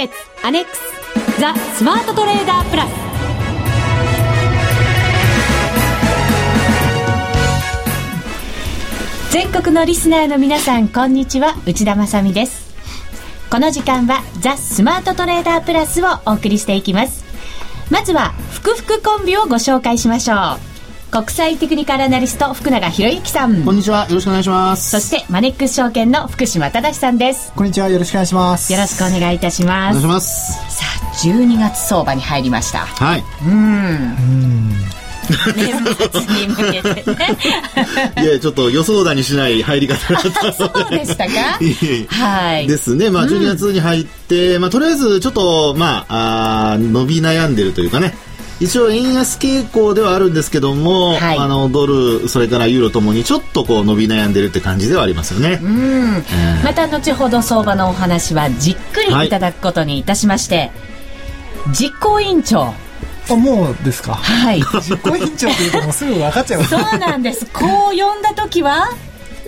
決アネックスザ・スマートトレーダープラス。全国のリスナーの皆さんこんにちは。内田まさです。この時間はザ・スマートトレーダープラスをお送りしていきます。まずは福福コンビをご紹介しましょう。国際テクニカルアナリスト福永博之さん。こんにちは。よろしくお願いします。そしてマネックス証券の福島正さんです。こんにちは。よろしくお願いします。よろしくお願いいたします。お願いします。さあ12月相場に入りました。はい。うん。年末に向けてね。いやちょっと予想だにしない入り方だった。そうでしたか？はい。ですね。まあ12月に入って、うん、まあとりあえずちょっとまああ伸び悩んでるというかね一応円安傾向ではあるんですけども、はい、あのドルそれからユーロともにちょっとこう伸び悩んでるって感じではありますよね。うん、えー、また後ほど相場のお話はじっくりい。ただくことにいたしまして、はい、実行委員長。あもうですか？はい。実行委員長っていうともうすぐ分かっちゃいます。そうなんです。こう呼んだ時は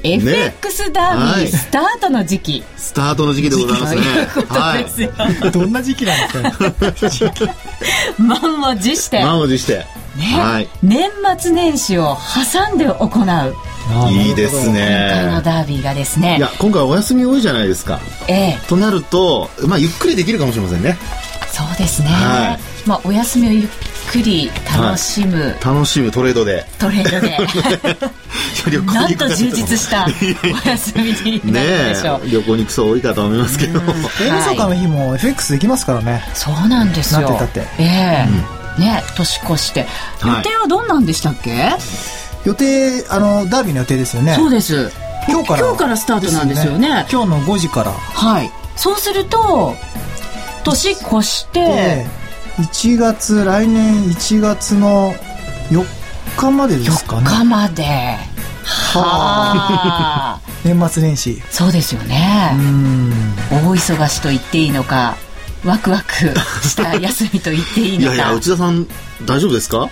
FX ダービースタートの時期、ねはい、スタートの時期でございますね。はい、どんな時期なんですか、ね、満を持して。満を持して。ね、はい、年末年始を挟んで行う。いいですね。今回のダービーがですね。いや、今回お休み多いじゃないですか。ええ。となると、まあ、ゆっくりできるかもしれませんね。そうですね。はい、まあ、お休みをゆっくり楽しむ、はい、楽しむトレードで。トレードで。なんと充実したお休みになるでしょう、ね、旅行に行く人多いかと思いますけど。大晦日の日も FX できますからね。そうなんですよ。なってたって。ええ。ーうん、ね年越して。予定はどんなんでしたっけ、はい、予定あのダービーの予定ですよね。そうです。今日から。今日からスタートなんですよね、ね、今日の5時から。はい。そうすると年越して1月来年1月の4日までですかね。4日まで。はあ。年末年始。そうですよね。大忙しと言っていいのかワクワクした休みと言っていいのか。いやいや内田さん大丈夫ですか？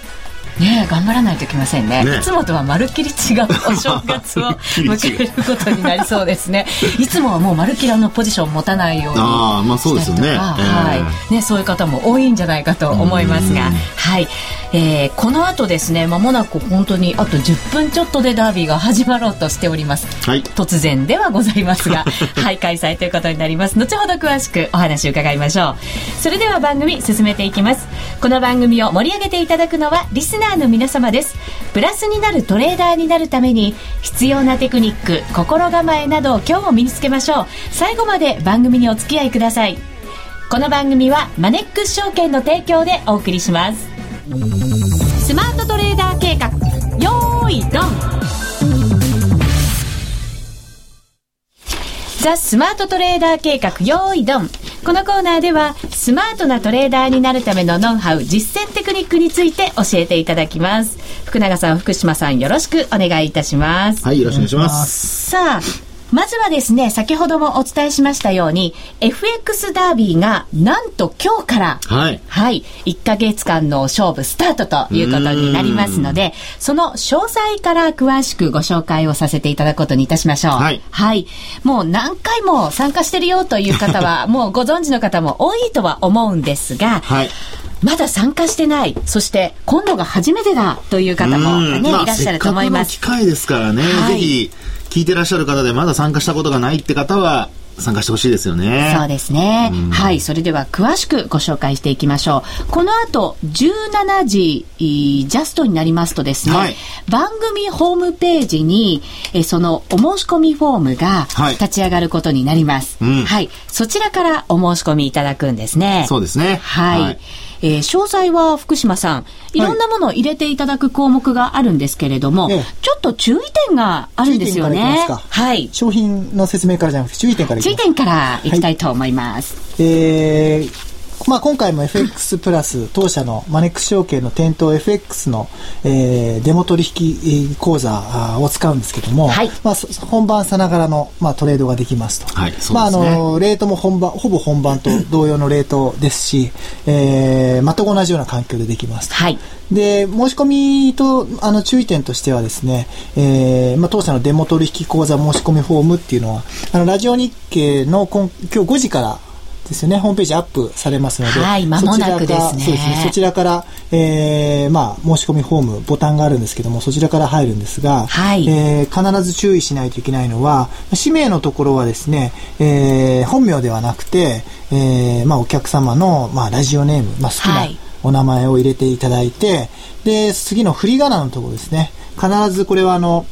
ね頑張らないといけませんね、ね、いつもとはまるっきり違うお正月を迎えることになりそうですね。いつもはもうまるっきりのポジションを持たないようにあまあそうですよね、はい。ねそういう方も多いんじゃないかと思いますが。はい、えー、この後ですねまもなく本当にあと10分ちょっとでダービーが始まろうとしております、はい、突然ではございますが はい開催ということになります。後ほど詳しくお話を伺いましょう。それでは番組進めていきます。この番組を盛り上げていただくのはリススナーの皆様です。プラスになるトレーダーになるために必要なテクニック心構えなどを今日も身につけましょう。最後まで番組にお付き合いください。この番組はマネックス証券の提供でお送りします。スマートトレーダー計画よーいドンザ・スマートトレーダー計画よーいドン。このコーナーではスマートなトレーダーになるためのノウハウ実践テクニックについて教えていただきます。福永さん福島さんよろしくお願いいたします。はいよろしくお願いします。さあまずはですね、先ほどもお伝えしましたように、FX ダービーがなんと今日から、はい。はい。1ヶ月間の勝負スタートということになりますので、その詳細から詳しくご紹介をさせていただくことにいたしましょう。はい。はい。もう何回も参加してるよという方は、もうご存知の方も多いとは思うんですが、はい。まだ参加してない、そして今度が初めてだという方もね、いらっしゃると思います。機会ですからね、はい、ぜひ聞いてらっしゃる方でまだ参加したことがないって方は、参加してほしいですよね。そうですね。はい。それでは詳しくご紹介していきましょう。この後、17時ジャストになりますとですね、はい、番組ホームページに、えそのお申し込みフォームが立ち上がることになります。はい。うんはい、そちらからお申し込みいただくんですね。そうですね。はい、はいえー、詳細は福島さん、いろんなものを入れていただく項目があるんですけれども、はい、ちょっと注意点があるんですよね。はい。商品の説明からじゃなくて注意点から注意点からいきたいと思います。はい、えーまあ、今回も FX プラス当社のマネックス証券の店頭 FX の、えー、デモ取引講座を使うんですけども、はい、まあ、本番さながらの、まあ、トレードができますと。はい、まあ、あの、レートも本番、ほぼ本番と同様のレートですし、えー、全く同じような環境でできますと。はい。で、申し込みと、あの、注意点としてはですね、えー、まあ、当社のデモ取引講座申し込みフォームっていうのは、あの、ラジオ日経の今今日5時からですよね、ホームページアップされますので、はい、間もなくですね。そうですね。そちらから、えー、まあ、申し込みフォーム、ボタンがあるんですけども、そちらから入るんですが、はい、えー、必ず注意しないといけないのは、氏名のところはですね、えー、本名ではなくて、えー、まあ、お客様の、まあ、ラジオネーム、まあ、好きなお名前を入れていただいて、はい、で、次の振り仮名のところですね、必ずこれはあの、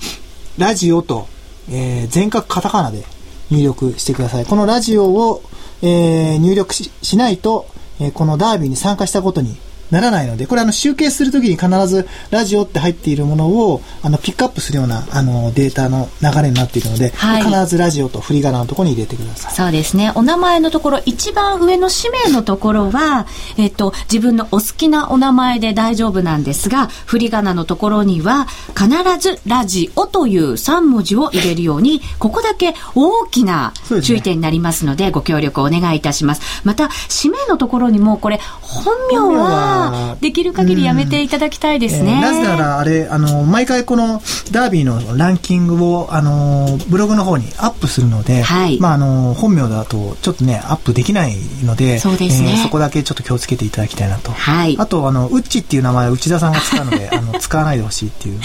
ラジオと、えー、全角カタカナで入力してください。このラジオを、えー、入力しないと、えー、このダービーに参加したことにならないので、これあの集計するときに必ずラジオって入っているものをあのピックアップするようなあのデータの流れになっているので、はい、必ずラジオと振り仮名のところに入れてください。そうですね。お名前のところ、一番上の氏名のところは、えっと、自分のお好きなお名前で大丈夫なんですが、振り仮名のところには、必ずラジオという3文字を入れるように、ここだけ大きな注意点になりますので、ご協力お願いいたします。また、氏名のところにも、これ、本名は、できる限りやめていただきたいですね。えー、なぜなら、あれ、あの、毎回このダービーのランキングを、あの、ブログの方にアップするので、はい、まあ、あの、本名だとちょっとね、アップできないので、そうですね、えー、そこだけちょっと気をつけていただきたいなと。はい。あと、あの、ウッチっていう名前、内田さんが使うので、あの、使わないでほしいっていう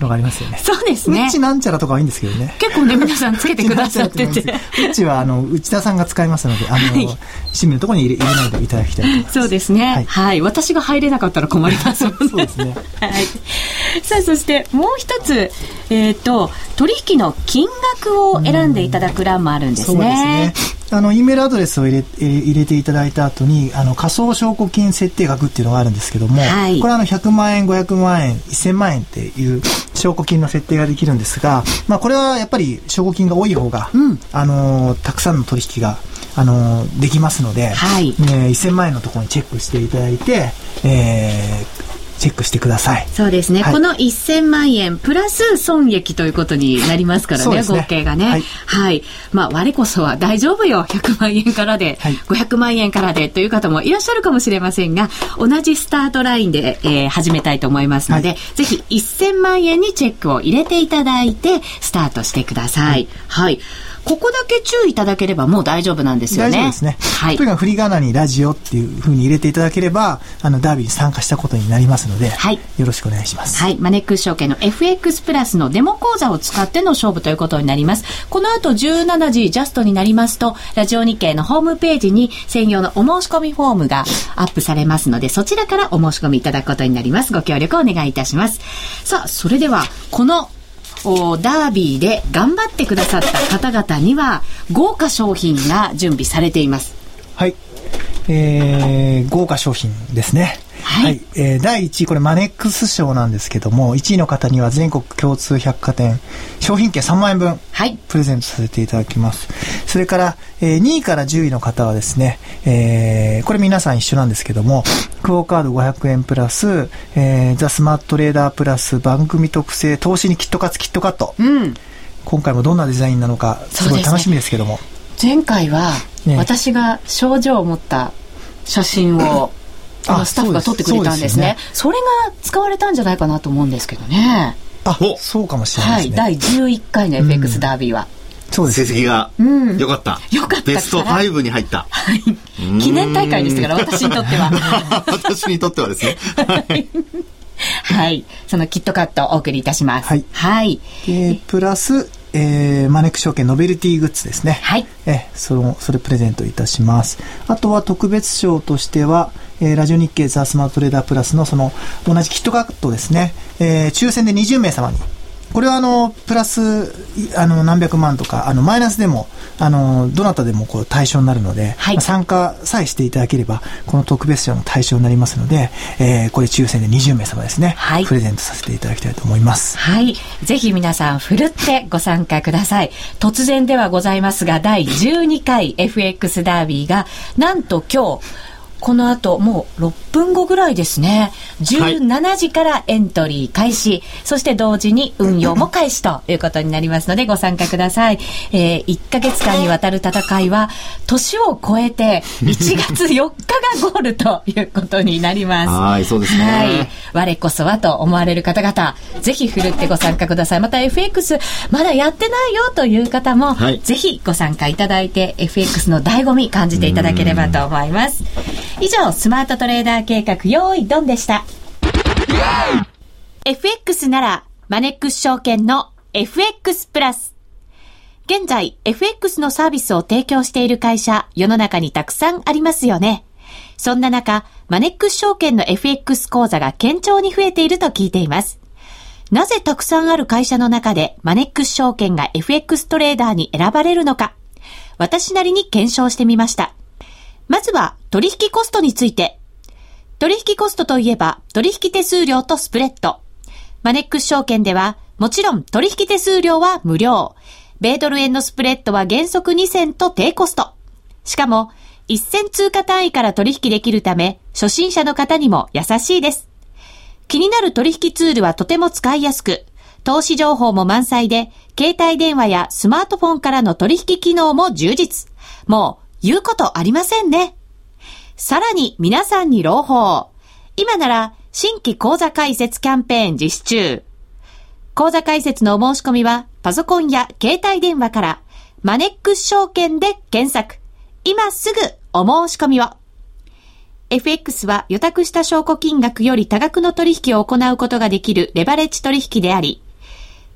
のがありますよね。そうですね。ウッチなんちゃらとかはいいんですけどね。結構ね、皆さんつけてくださってて。ウッチは、あの、内田さんが使いますので、あの、はい、市民のところに入れ入れないでいただきたいと思います。そうですね。はい。はい、私が入れなかったら困りますもんね。そうですね。はい。さあ、そしてもう一つ、えっ、ー、と、取引の金額を選んでいただく欄もあるんですね。そうですね。あの、E メールアドレスを入れ入れていただいた後に、あの、仮想証拠金設定額っていうのがあるんですけども、はい、これはあの、100万円、500万円、1000万円っていう証拠金の設定ができるんですが、まあ、これはやっぱり証拠金が多い方が、うん、あの、たくさんの取引があのできますので、はい、えー、1000万円のところにチェックしていただいて、えー、チェックしてください。そうですね。はい、この1000万円プラス損益ということになりますからね、ね合計がね。はい、はい。まあ、我こそは大丈夫よ。100万円からで、はい、500万円からでという方もいらっしゃるかもしれませんが、同じスタートラインで、えー、始めたいと思いますので、はい、ぜひ1000万円にチェックを入れていただいて、スタートしてください。はい、はいここだけ注意いただければもう大丈夫なんですよね。大丈夫ですね。はい。とにかく振り仮名にラジオっていうふうに入れていただければ、あの、ダービーに参加したことになりますので、はい。よろしくお願いします。はい。マネックス証券の FX プラスのデモ講座を使っての勝負ということになります。この後17時ジャストになりますと、ラジオ日経のホームページに専用のお申し込みフォームがアップされますので、そちらからお申し込みいただくことになります。ご協力お願いいたします。さあ、それでは、このダービーで頑張ってくださった方々には豪華商品が準備されています。はい。えー、豪華商品ですね。はい、はい、えー、第1位、これマネックス賞なんですけども、1位の方には全国共通百貨店商品券3万円分、はい、プレゼントさせていただきます。それから、えー、2位から10位の方はですね、えー、これ皆さん一緒なんですけども、クオカード500円プラス、えー、ザスマートレーダープラス番組特製投資にキットカツキットカット。うん、今回もどんなデザインなのか、すごい楽しみですけども。ね、前回は、私が症状を持った写真を、あのスタッフが撮ってくれたんですね。それが使われたんじゃないかなと思うんですけどね。あそうかもしれないですね、はい、第11回の FX ダービーは、そうです。成績が良かった、うん、よかったベスト5に入った、はい、記念大会でしたから私にとっては。私にとってはですね。はい。そのキットカットお送りいたします。はい。はい。で、プラス、えー、マネック証券ノベルティグッズですね。はい。えその、それプレゼントいたします。あとは特別賞としては、えー、ラジオ日経ザ・スマートレーダープラスのその、同じキットカットですね。えー、抽選で20名様に。これはあのプラスあの何百万とかあのマイナスでもあのどなたでもこう対象になるので、はい、参加さえしていただければこの特別賞の対象になりますので、えー、これ抽選で20名様ですね、はい、プレゼントさせていただきたいと思います。はい。ぜひ皆さんふるってご参加ください。突然ではございますが第12回 FX ダービーがなんと今日この後、もう6分後ぐらいですね。17時からエントリー開始。はい、そして同時に運用も開始ということになりますので、ご参加ください。えー、1ヶ月間にわたる戦いは、年を超えて、1月4日がゴールということになります。はい、そうですね。はい。我こそはと思われる方々、ぜひ振るってご参加ください。また FX、まだやってないよという方も、はい、ぜひご参加いただいて、FX の醍醐味感じていただければと思います。以上、スマートトレーダー計画、用意ドンでした。FX なら、マネックス証券の FX プラス。現在、FX のサービスを提供している会社、世の中にたくさんありますよね。そんな中、マネックス証券の FX 講座が堅調に増えていると聞いています。なぜたくさんある会社の中でマネックス証券が FX トレーダーに選ばれるのか、私なりに検証してみました。まずは取引コストについて。取引コストといえば取引手数料とスプレッド。マネックス証券ではもちろん取引手数料は無料。米ドル円のスプレッドは原則2銭と低コスト。しかも1銭通貨単位から取引できるため初心者の方にも優しいです。気になる取引ツールはとても使いやすく、投資情報も満載で、携帯電話やスマートフォンからの取引機能も充実。もう言うことありませんね。さらに皆さんに朗報。今なら新規講座開設キャンペーン実施中。講座開設のお申し込みはパソコンや携帯電話からマネックス証券で検索。今すぐお申し込みを。FX は予託した証拠金額より多額の取引を行うことができるレバレッジ取引であり、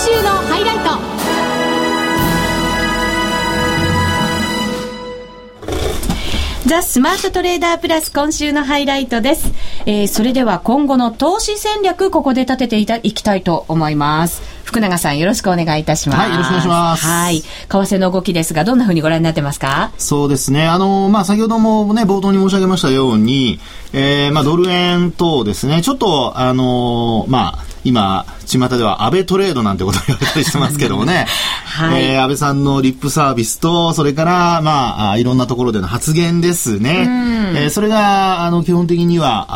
今週のハイライトザ・スマートトレーダープラス今週のハイライトです。えー、それでは今後の投資戦略、ここで立てていたいきたいと思います。福永さんよろしくお願いいたします。はい、よろしくお願いします。はい。為替の動きですが、どんなふうにご覧になってますか？そうですね。あの、まあ、先ほどもね、冒頭に申し上げましたように、えー、まあ、ドル円等ですね、ちょっと、あの、まあ、今、巷では安倍トレードなんてことを言われたりしてますけどもね、はい、えー、安倍さんのリップサービスと、それから、まあ、いろんなところでの発言ですね。えー、それが、あの、基本的には、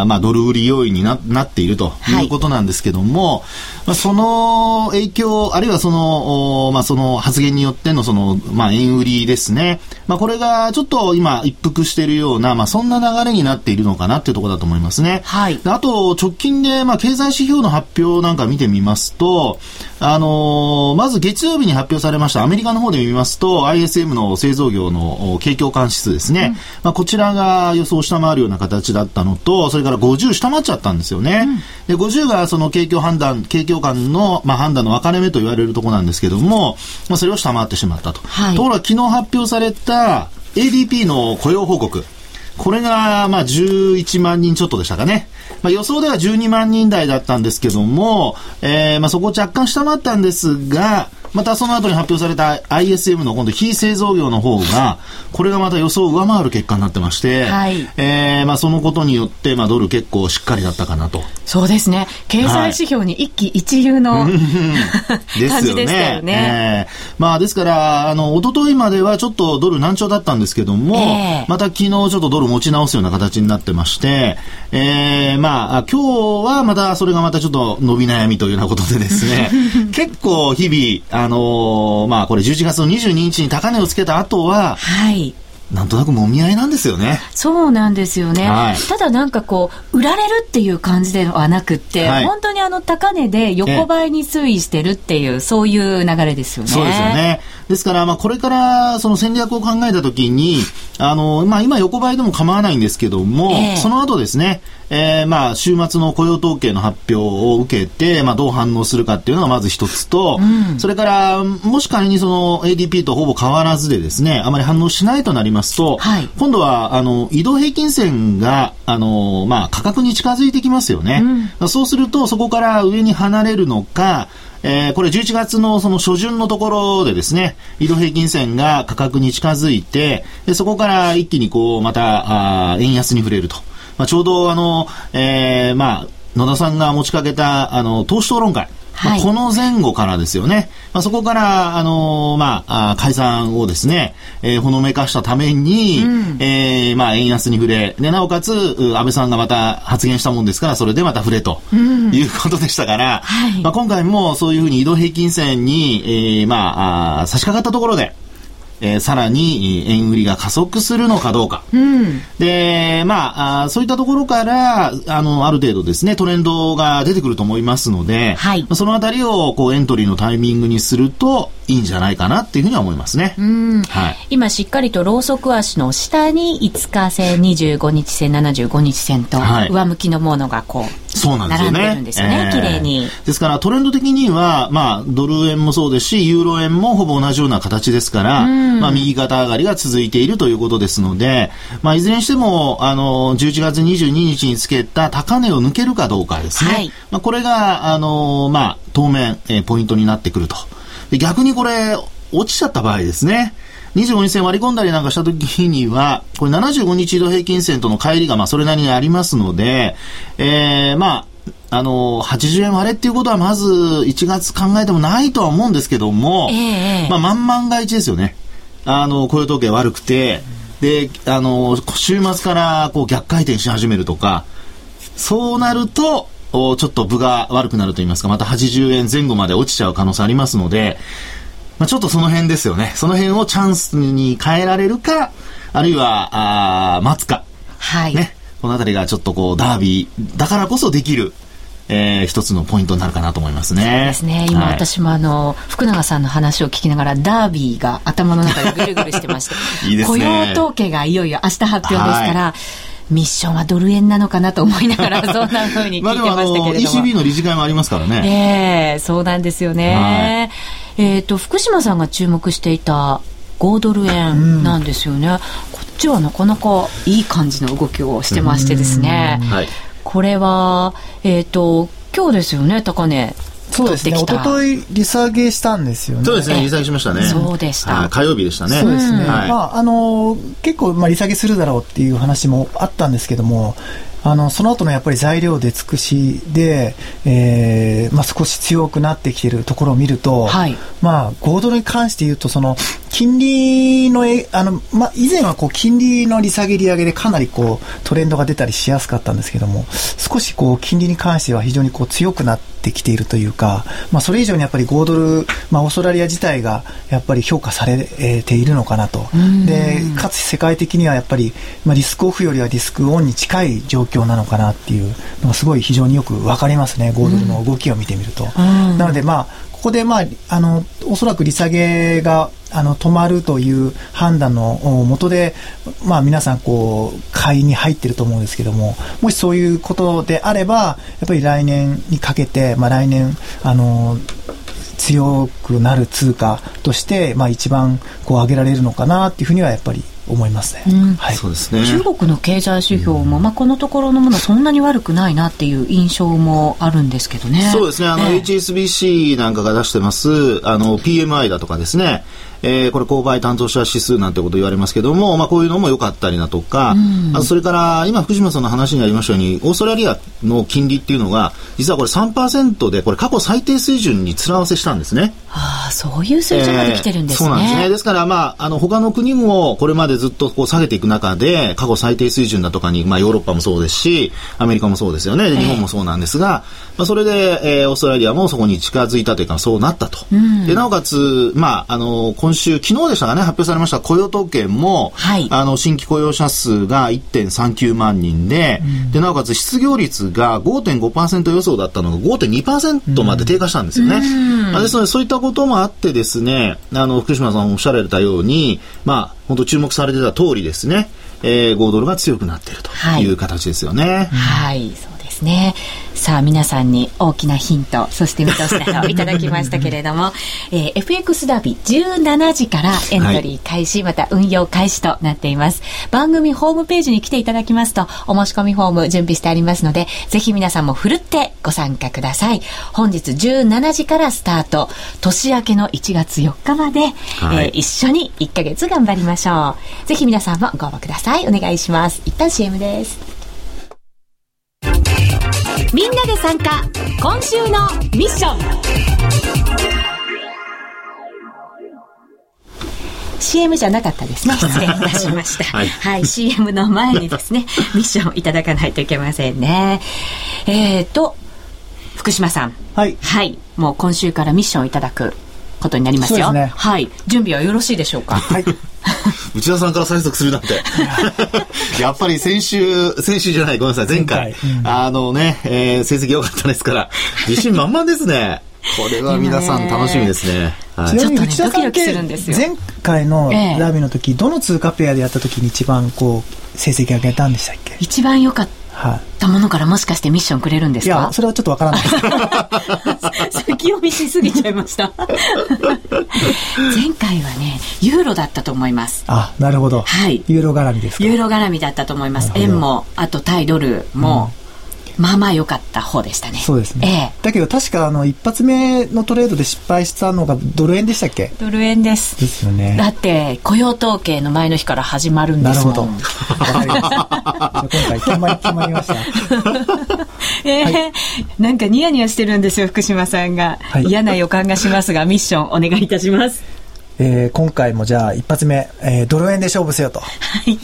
あまあ、ドル売り要因にななっているということなんですけども、はい、まあ、その影響、あるいはその、まあ、その発言によっての、その、まあ、円売りですね。まあ、これがちょっと今、一服しているような、まあ、そんな流れになっているのかなっていうところだと思いますね。はい。あと、直近で、まあ、経済指標の発表なんか見てみますと、あのー、まず月曜日に発表されましたアメリカの方で見ますと ISM の製造業の景況感指数ですね、うん、まあ、こちらが予想を下回るような形だったのとそれから50下回っちゃったんですよね、うん、で50がその景況判断景況感の、まあ、判断の分かれ目と言われるところなんですけども、まあ、それを下回ってしまったと、はい、ところが昨日発表された ADP の雇用報告これが、まあ、11万人ちょっとでしたかね。まあ、予想では12万人台だったんですけども、えー、まあ、そこを若干下回ったんですが、またその後に発表された ISM の今度非製造業の方が、これがまた予想を上回る結果になってまして、はい、えー、まあそのことによって、まあドル結構しっかりだったかなと。そうですね。経済指標に一喜一憂の、はい、感じでしたよね。えー、まあですから、あの、一昨日まではちょっとドル難聴だったんですけども、えー、また昨日ちょっとドル持ち直すような形になってまして、えー、まあ今日はまたそれがまたちょっと伸び悩みというようなことでですね、結構日々、あのー、まあこれ11月の22日に高値をつけた後は、はい。なんとなくもみ合いなんですよね。そうなんですよね。はい、ただなんかこう、売られるっていう感じではなくて、はい、本当にあの高値で横ばいに推移してるっていう、そういう流れですよね。そうですよね。ですから、まあ、これからその戦略を考えたときに、あの、まあ、今横ばいでも構わないんですけども、えー、その後ですね、えー、まあ、週末の雇用統計の発表を受けて、まあ、どう反応するかっていうのがまず一つと、うん、それから、もし仮にその ADP とほぼ変わらずでですね、あまり反応しないとなりますと、はい、今度は、あの、移動平均線が、あの、まあ、価格に近づいてきますよね。うん、そうすると、そこから上に離れるのか、えー、これ11月のその初旬のところでですね、移動平均線が価格に近づいて、でそこから一気にこう、また、あ円安に触れると。まあ、ちょうどあの、えー、まあ、野田さんが持ちかけた、あの、投資討論会。まあ、この前後からですよね。まあ、そこから、あのー、まあ、解散をですね、えー、ほのめかしたために、うん、えー、まあ、円安に触れ、で、なおかつ、安倍さんがまた発言したもんですから、それでまた触れと、いうことでしたから、はい、まあ、今回もそういうふうに移動平均線に、えー、まあ、あ差し掛かったところで、えー、さらに円売りが加速するのかどうか。うん、で、まああ、そういったところから、あの、ある程度ですね、トレンドが出てくると思いますので、はい、そのあたりを、こう、エントリーのタイミングにすると、いいんじゃないかなっていうふうには思いますね。はい、今しっかりとローソク足の下に5日線、25日線、75日線と上向きのものがこう、そうなんですよね。並んでるんですよね、綺麗に。ですからトレンド的には、まあ、ドル円もそうですし、ユーロ円もほぼ同じような形ですから、まあ、右肩上がりが続いているということですので、まあ、いずれにしても、あの、11月22日につけた高値を抜けるかどうかですね。はい、まあ、これが、あの、まあ、当面、えー、ポイントになってくると。で逆にこれ、落ちちゃった場合ですね。25日線割り込んだりなんかした時には、これ75日移動平均線との乖離がまあそれなりにありますので、えー、まあ、あの、80円割れっていうことはまず1月考えてもないとは思うんですけども、えー、まあ、万々が一ですよね。あの、雇用統計悪くて、で、あの、週末からこう逆回転し始めるとか、そうなると、ちょっと部が悪くなると言いますか、また80円前後まで落ちちゃう可能性ありますので、まあ、ちょっとその辺ですよね。その辺をチャンスに変えられるか、あるいは、あ待つか。はい。ね。このあたりがちょっとこう、ダービーだからこそできる、えー、一つのポイントになるかなと思いますね。そうですね。今、はい、私もあの、福永さんの話を聞きながら、ダービーが頭の中でぐるぐるしてまして。いいですね。雇用統計がいよいよ明日発表ですから、はいミッションはドル円なのかなと思いながら、そんなふうに聞いてましたけれども。まあ、でも ECB の理事会もありますからね。ええー、そうなんですよね。はい、えっ、ー、と、福島さんが注目していた5ドル円なんですよね。うん、こっちはなかなかいい感じの動きをしてましてですね。はい、これは、えっ、ー、と、今日ですよね、高値。そうですね。一昨日利下げしたんですよね。そうですね。利下げしましたね。そうでした。火曜日でしたね。そうですね。はい、まあ、あの、結構、まあ、利下げするだろうっていう話もあったんですけども、あの、その後のやっぱり材料で尽くしで、えー、まあ、少し強くなってきているところを見ると、はい、まあ、5ドルに関して言うと、その、金利のえ、あの、まあ、以前はこう、金利の利下げ利上げでかなりこう、トレンドが出たりしやすかったんですけども、少しこう、金利に関しては非常にこう、強くなってきているというか、まあ、それ以上にやっぱり5ドル、まあ、オーストラリア自体がやっぱり評価されているのかなと。で、かつ世界的にはやっぱり、まあ、リスクオフよりはリスクオンに近い状況なのかなっていうのがすごい非常によくわかりますね、5ドルの動きを見てみると。なので、まあ、ここで、まあ、あの、おそらく利下げが、あの、止まるという判断のもとで、まあ、皆さん、こう、買いに入ってると思うんですけども、もしそういうことであれば、やっぱり来年にかけて、まあ、来年、あの、強くなる通貨として、まあ、一番こう上げられるのかなっていうふうにはやっぱり思いますね。うん、はい、そうですね。中国の経済指標も、まあ、このところのものそんなに悪くないなっていう印象もあるんですけどね。そうですね。あの、えー、HSBC なんかが出してます、あの、PMI だとかですね、えー、これ購買担当者指数なんてこと言われますけども、まあ、こういうのも良かったりだとか、うん、あとそれから今福島さんの話にありましたようにオーストラリアの金利っていうのが実はこれ3%でこれ過去最低水準に面合わせしたんですね。ああそういう水準ができてるんですね。えー、そうなんですね。ですからまああの他の国もこれまでずっとこう下げていく中で過去最低水準だとかにまあヨーロッパもそうですしアメリカもそうですよね。日本もそうなんですが、まあそれで、えー、オーストラリアもそこに近づいたというかそうなったと。うん、でなおかつまああの今週、昨日でしたかね、発表されました雇用統計も、はい、あの、新規雇用者数が1.39万人で、うん、で、なおかつ失業率が5.5%予想だったのが5.2%まで低下したんですよね。うん、ですので、そういったことももあってですね、あの、福島さんおっしゃられたように、まあ、本当注目されてた通りですね、えー、5ドルが強くなっているとい。う形ですよね。はい、はい、ですね。さあ皆さんに大きなヒントそして見通しなどをいただきましたけれども、えー、FX ダービー17時からエントリー開始、はい、また運用開始となっています。番組ホームページに来ていただきますとお申し込みフォーム準備してありますのでぜひ皆さんもふるってご参加ください。本日17時からスタート年明けの1月4日まで、はい、えー、一緒に1ヶ月頑張りましょう。ぜひ皆さんもご応募ください。お願いします。一旦 CM ですみんなで参加今週のミッション CM じゃなかったですね。失礼いたしました。はい、はい、CM の前にですね、ミッションいただかないといけませんね。えっ、ー、と、福島さん。はい。はい。もう今週からミッションいただくことになりますよ。すね、はい。準備はよろしいでしょうか？はい。内田さんから催促するなんて。やっぱり先週、先週じゃない、ごめんなさい、前回。前回うん、あのね、えー、成績良かったですから、自信満々ですね。これは皆さん楽しみですね。はい、ちなみに内田さんって前回のラビの時、どの通貨ペアでやった時に一番こう成績上げたんでしたっけ？一番良かったたものからもしかしてミッションくれるんですか？いや、それはちょっとわからない。先読みしすぎちゃいました。前回はね、ユーロだったと思います。あ、なるほど。はい。ユーロ絡みですか？ユーロ絡みだったと思います。円も、あとタイドルも、うんまあまあ良かった方でしたね。そうですね。ええ、だけど確かあの一発目のトレードで失敗したのがドル円でしたっけ？ドル円です。ですよね。だって雇用統計の前の日から始まるんですもん。なるほど。今回決まり決まりました。ええーはい、なんかニヤニヤしてるんですよ福島さんが、はい、嫌な予感がしますがミッションお願いいたします。えー、今回もじゃあ一発目、えー、ドル円で勝負せよと。はい。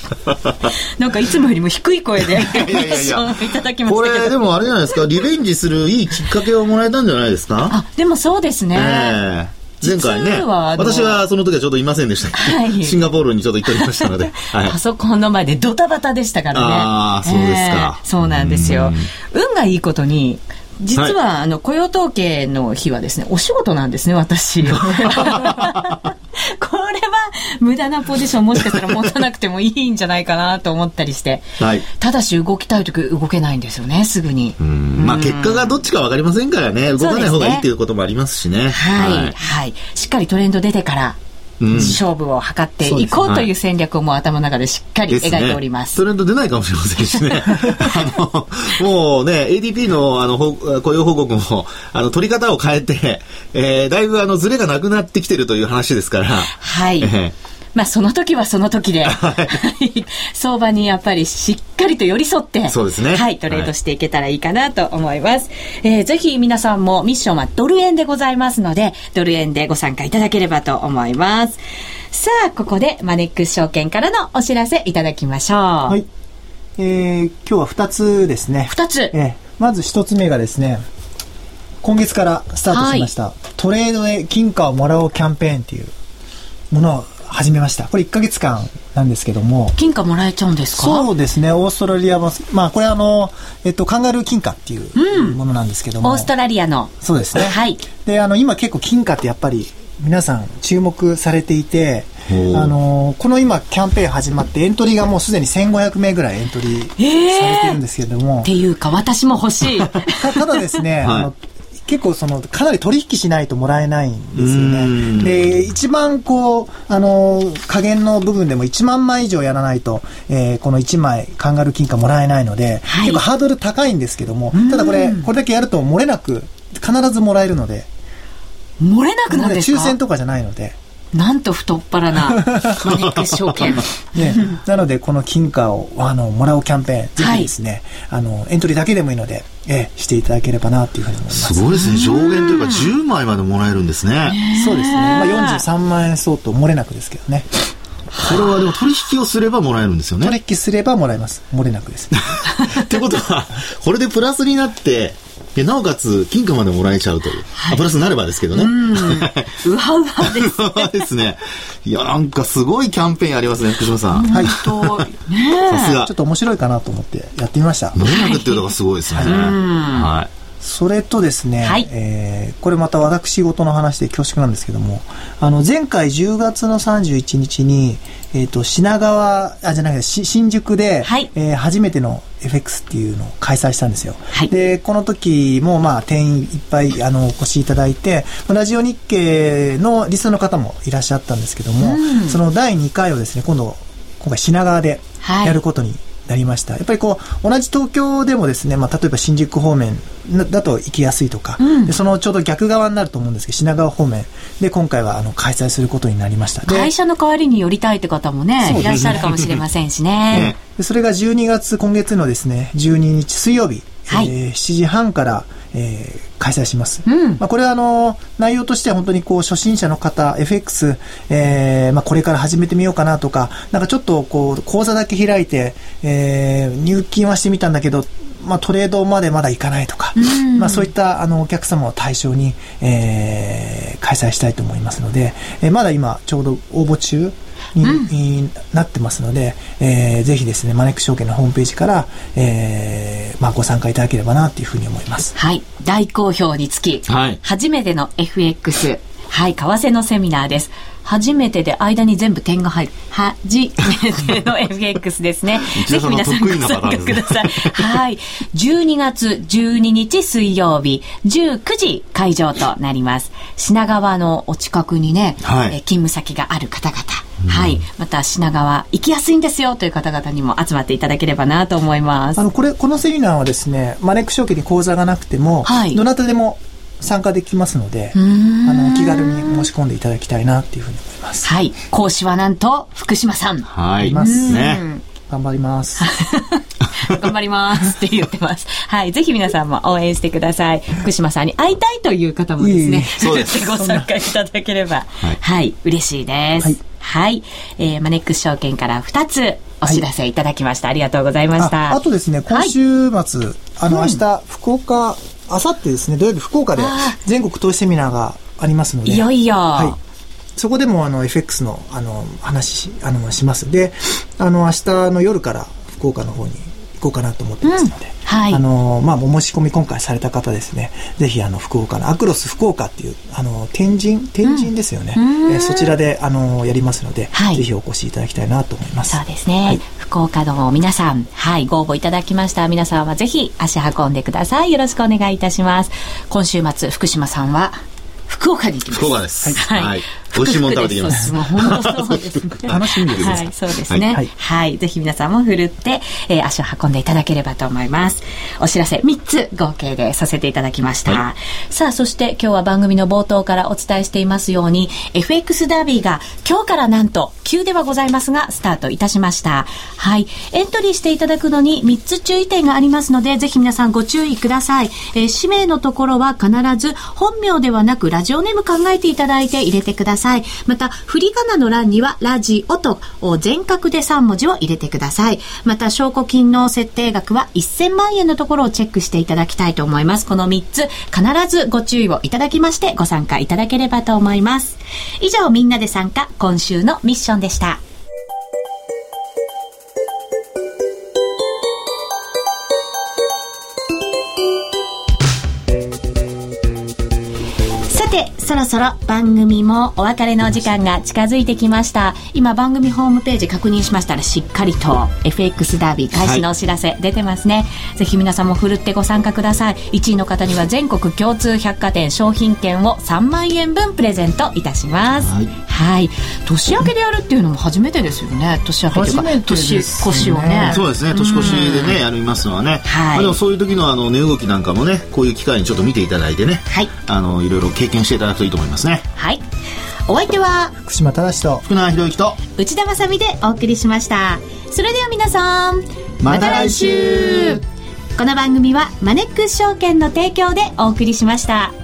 なんかいつもよりも低い声で、いやいやいやいただきましこれでもあれじゃないですか、リベンジするいいきっかけをもらえたんじゃないですか？あ、でもそうですね。えー前回ね、私はその時はちょっといませんでした、はい、シンガポールにちょっと行っておりましたので、はい、パソコンの前でドタバタでしたからね。ああ、そうですか、えー、そうなんですよ。運がいいことに、実は、はい、あの雇用統計の日はですねお仕事なんですね私 これは無駄なポジションもしかしたら持たなくてもいいんじゃないかなと思ったりして、はい、ただし動きたい時動けないんですよねすぐに。まあ結果がどっちか分かりませんからね。動かない方がいいっていうこともありますしね、ね、はい、はい、はい、しっかりトレンド出てから勝負を図っていこうという戦略をもう頭の中でしっかり描いております。トレンド出ないかもしれませんしね。あの、もうね、ADP のあの雇用報告も、あの、取り方を変えて、えー、だいぶあの、ズレがなくなってきてるという話ですから。はい。えーまあその時はその時で、はい、相場にやっぱりしっかりと寄り添って、そうですね。はい、トレードしていけたらいいかなと思います。はい、えー、ぜひ皆さんもミッションはドル円でございますので、ドル円でご参加いただければと思います。さあ、ここでマネックス証券からのお知らせいただきましょう。はい。えー、今日は2つですね。2つ。えー、まず1つ目がですね、今月からスタートしました、はい、トレードで金貨をもらおうキャンペーンっていうものを始めました。これ1か月間なんですけども。金貨もらえちゃうんですか？そうですね。オーストラリアも、まあこれあの、えっと、カンガルー金貨っていうものなんですけども。オーストラリアの。そうですね。はい。で、あの、今結構金貨ってやっぱり皆さん注目されていて、あのこの今キャンペーン始まってエントリーがもうすでに1500名ぐらいエントリーされてるんですけれども、えー、っていうか私も欲しいただですね、はい、あの結構そのかなり取引しないともらえないんですよね。で一番こうあの加減の部分でも1万枚以上やらないと、えー、この1枚カンガルー金貨もらえないので、はい、結構ハードル高いんですけどもただこれこれだけやると漏れなく必ずもらえるので。漏れなくなるんですか抽選とかじゃないので。なんと太っ腹なマネックス証券。ね、なので、この金貨をあのもらうキャンペーン、ぜひですね、はい、あのエントリーだけでもいいので、えしていただければなというふうに思います。すごいですね。上限というか10枚までもらえるんですね。そうですね。まあ、43万円相当、漏れなくですけどね。これはでも取引をすればもらえるんですよね。取引すればもらえます。漏れなくです。ってことは、これでプラスになって、でなおかつ金貨までもらえちゃうという、はい、プラスになればですけどね。う わうわです、ね。うわですね。いや、なんかすごいキャンペーンありますね、福島さん。はい。さすが。ちょっと面白いかなと思ってやってみました。漏れなくっていうのがすごいですね。はい。それとですね、はい、えー、これまた私事の話で恐縮なんですけども、あの、前回10月の31日に、えっ、ー、と、品川、あ、じゃなくて、新宿で、はい、えー、初めての FX っていうのを開催したんですよ。はい、で、この時も、まあ、店員いっぱい、あの、お越しいただいて、ラジオ日経のリスの方もいらっしゃったんですけども、うん、その第2回をですね、今度、今回品川でやることになりました。やっぱりこう、同じ東京でもですね、まあ、例えば新宿方面だと行きやすいとか、うん、でそのちょうど逆側になると思うんですけど、品川方面で今回はあの開催することになりました。会社の代わりに寄りたいって方もね、ねいらっしゃるかもしれませんしね。ね でそれが12月、今月のですね、12日水曜日、はい、えー、7時半から、えー、開催します。うん、まあ、これはあの内容としては本当にこう初心者の方 FX、えーまあ、これから始めてみようかなとかなんかちょっとこう口座だけ開いて、えー、入金はしてみたんだけどまあ、トレードまでまだいかないとか、うん、まあ、そういったあのお客様を対象に、えー、開催したいと思いますので、えー、まだ今ちょうど応募中に、なってますので、えー、ぜひですね、マネック証券のホームページから、えー、まあ、ご参加いただければなというふうに思います。はい。大好評につき、はい、初めての FX、はい、為替のセミナーです。初めてで間に全部点が入る。初めての FX ですね。ぜひ皆さんご参加ください。はい。12月12日水曜日、19時会場となります。品川のお近くにね、はい、え勤務先がある方々。はい。また品川行きやすいんですよという方々にも集まっていただければなと思います。あの、これ、このセミナーはですね、マネック証券に口座がなくても、はい、どなたでも参加できますので、あの、気軽に申し込んでいただきたいなっていうふうに思います。はい。講師はなんと、福島さん。はい。ます。ね。頑張ります。頑張りますって言ってます。はい。ぜひ皆さんも応援してください。福島さんに会いたいという方もですね、そうです。ご参加いただければ、はい、はい、嬉しいです。はい。はい、えー、マネックス証券から2つお知らせいただきました。はい、ありがとうございました。あとですね、今週末、はい、あの、明日、福岡あさってですね、土曜日福岡で全国投資セミナーがありますので。いよいよ。はい。そこでもあの FX のあの話あのします。で、あの明日の夜から福岡の方に行こうかなと思ってますので、うんはい、あのまあ、お申し込み今回された方ですね、ぜひあの福岡のアクロス福岡っていうあの天神？天神ですよね、うん、えそちらであのやりますので、はい、ぜひお越しいただきたいなと思います。そうですね。はい、福岡の皆さん、はい、ご応募いただきました皆さんはぜひ足運んでください。よろしくお願いいたします。今週末福島さんは福岡に行きます。福岡です。はい。はい、美味しいもの食べてきます。もう本当そうですね。楽しみです。はい、そうですね。はい、はい。ぜひ皆さんもふるって、えー、足を運んでいただければと思います。お知らせ3つ合計でさせていただきました。はい、さあ、そして今日は番組の冒頭からお伝えしていますように、FX ダービーが今日からなんと急ではございますが、スタートいたしました。はい。エントリーしていただくのに3つ注意点がありますので、ぜひ皆さんご注意ください。えー、氏名のところは必ず本名ではなくラジオネーム考えていただいて入れてください。また、振り仮名の欄にはラジオと全角で3文字を入れてください。また、証拠金の設定額は1000万円のところをチェックしていただきたいと思います。この3つ、必ずご注意をいただきましてご参加いただければと思います。以上、みんなで参加、今週のミッションでした。そろそろ番組もお別れの時間が近づいてきました。今番組ホームページ確認しましたらしっかりと FX ダービー開始のお知らせ出てますね、はい、ぜひ皆さんもふるってご参加ください。1位の方には全国共通百貨店商品券を3万円分プレゼントいたします。はい、はい、年明けでやるっていうのも初めてですよね。年明けというか、ね、年越しをね。そうですね。年越しでね、やりますのはね、はい、まあ、でもそういう時のあの値動きなんかもねこういう機会にちょっと見ていただいてね、はい、あのいろいろ経験していただくといいと思いますね。はい。お相手は福島正と福永博之と内田まさでお送りしました。それでは皆さんまた来週。この番組はマネックス証券の提供でお送りしました。